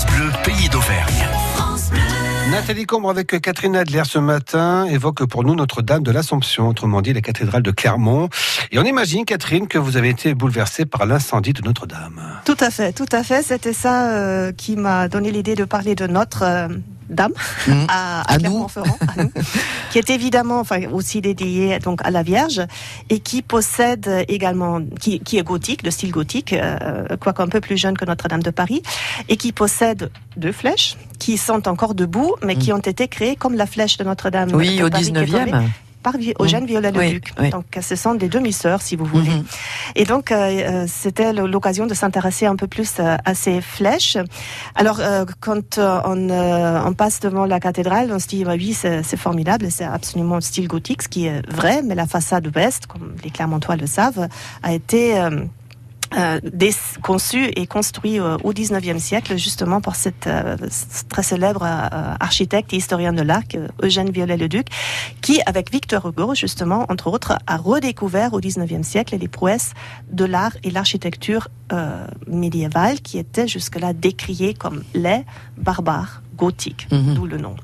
France Bleu, pays d'Auvergne. Nathalie Combre avec Catherine Adler ce matin évoque pour nous Notre-Dame de l'Assomption, autrement dit la cathédrale de Clermont. Et on imagine, Catherine, que vous avez été bouleversée par l'incendie de Notre-Dame. Tout à fait, tout à fait. C'était ça euh, qui m'a donné l'idée de parler de notre euh, dame Mmh. à. Clermont-Ferrand, à nous, qui est évidemment enfin, aussi dédiée donc à la Vierge et qui possède également, qui, qui est gothique, de style gothique, euh, quoique un peu plus jeune que Notre-Dame de Paris, et qui possède deux flèches qui sont encore debout, mais qui ont été créées comme la flèche de Notre-Dame. Oui, de au Paris qui est tombée 19e. Par Eugène Viollet-le-Duc. Oui, oui. Donc, ce sont des demi-sœurs, si vous voulez. Mhm. Et donc, euh, euh, c'était l'occasion de s'intéresser un peu plus euh, à ces flèches. Alors, euh, quand on, euh, on passe devant la cathédrale, on se dit, bah oui, c'est c'est formidable, c'est absolument le style gothique, ce qui est vrai, mais la façade ouest, comme les Clermontois le savent, a été... euh, des- conçu et construit euh, au 19e siècle justement par cette euh, très célèbre euh, architecte et historien de l'art euh, Eugène Viollet-le-Duc qui avec Victor Hugo justement entre autres a redécouvert au 19e siècle les prouesses de l'art et l'architecture euh, médiévale qui étaient jusque-là décriées comme les barbares gothiques, Mhm. d'où le nom.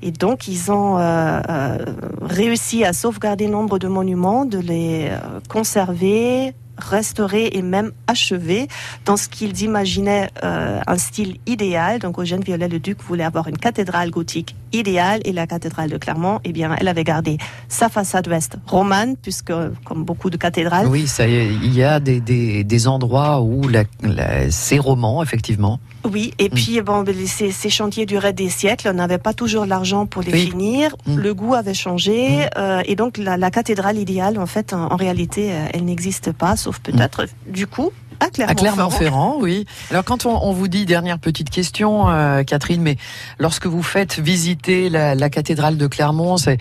Et donc, ils ont euh, euh, réussi à sauvegarder nombre de monuments, de les euh, conserver, restaurer et même achever dans ce qu'ils imaginaient euh, un style idéal. Donc, Eugène Viollet-le-Duc voulait avoir une cathédrale gothique idéale et la cathédrale de Clermont, eh bien, elle avait gardé sa façade ouest romane, puisque, comme beaucoup de cathédrales, Oui, ça y est, il y a des, des, des endroits où la, la- c'est roman, effectivement. Oui, et Mm. puis bon, ces, ces chantiers duraient des siècles, on n'avait pas toujours l'argent pour les Oui. finir, Mm. le goût avait changé, euh, et donc la, la cathédrale idéale, en fait, en, en réalité, euh, elle n'existe pas, sauf peut-être, du coup, à À Clermont-Ferrand. Clermont-Ferrand, oui. Alors quand on, on vous dit, dernière petite question, euh, Catherine, mais lorsque vous faites visiter la, la cathédrale de Clermont, c'est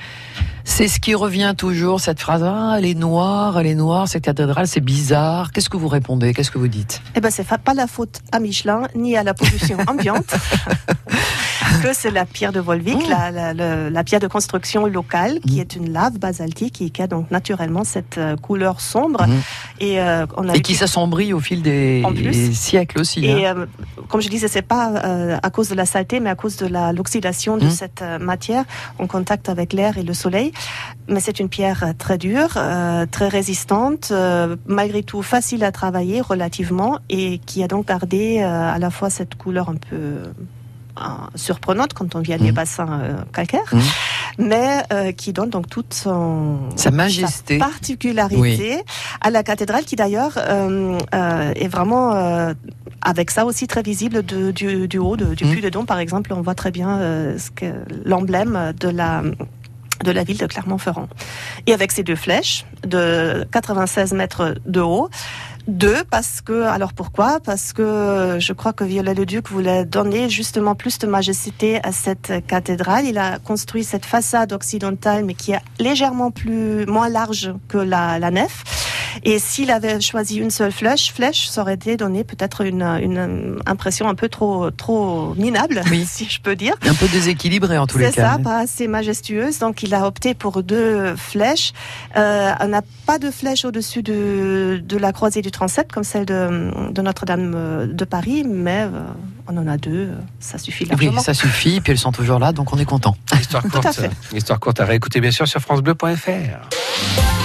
c'est ce qui revient toujours, cette phrase, ah, elle est noire, elle est noire, cette cathédrale, c'est bizarre. Qu'est-ce que vous répondez? Qu'est-ce que vous dites? Eh ben, c'est pas la faute à Michelin, ni à la pollution ambiante. que c'est la pierre de Volvic, Mm. la, la- la- la pierre de construction locale, qui est une lave basaltique et qui a donc naturellement cette euh, couleur sombre. Mm. Et, euh, on a Et qui s'assombrit au fil des plus. siècles aussi. Et hein. euh, comme je disais, c'est pas euh, à cause de la saleté, mais à cause de l'oxydation de Mhm. cette euh, matière en contact avec l'air et le soleil. Mais c'est une pierre euh, très dure, euh, très résistante, euh, malgré tout facile à travailler relativement, et qui a donc gardé euh, à la fois cette couleur un peu surprenante quand on vient des Mhm. bassins euh, calcaires, Mhm. mais euh, qui donne donc toute son Sa majesté. sa particularité à la cathédrale qui d'ailleurs euh, euh, est vraiment euh, avec ça aussi très visible de- du, du haut de- du Mm. puy de Dôme par exemple on voit très bien euh, l'emblème de la de la ville de Clermont-Ferrand. Et avec ces deux flèches de 96 mètres de haut, deux parce que, alors pourquoi? Parce que je crois que Viollet-le-Duc voulait donner justement plus de majesté à cette cathédrale. Il a construit cette façade occidentale, mais qui est légèrement plus, moins large que la, la nef. Et s'il avait choisi une seule flèche, flèche, ça aurait été donné peut-être une, une impression un peu trop, trop minable, Oui. si je peux dire. Un peu déséquilibré en tous les C'est cas. ça, pas assez majestueuse. Donc, il a opté pour deux flèches. Euh, on n'a pas de flèche au-dessus de, de la croisée du transept, comme celle de, de Notre-Dame euh, de Paris, mais euh, on en a deux. Ça suffit Oui, largement. ça suffit, puis elles sont toujours là, donc on est content. Histoire à courte, fait. histoire courte à réécouter bien sûr sur francebleu.fr.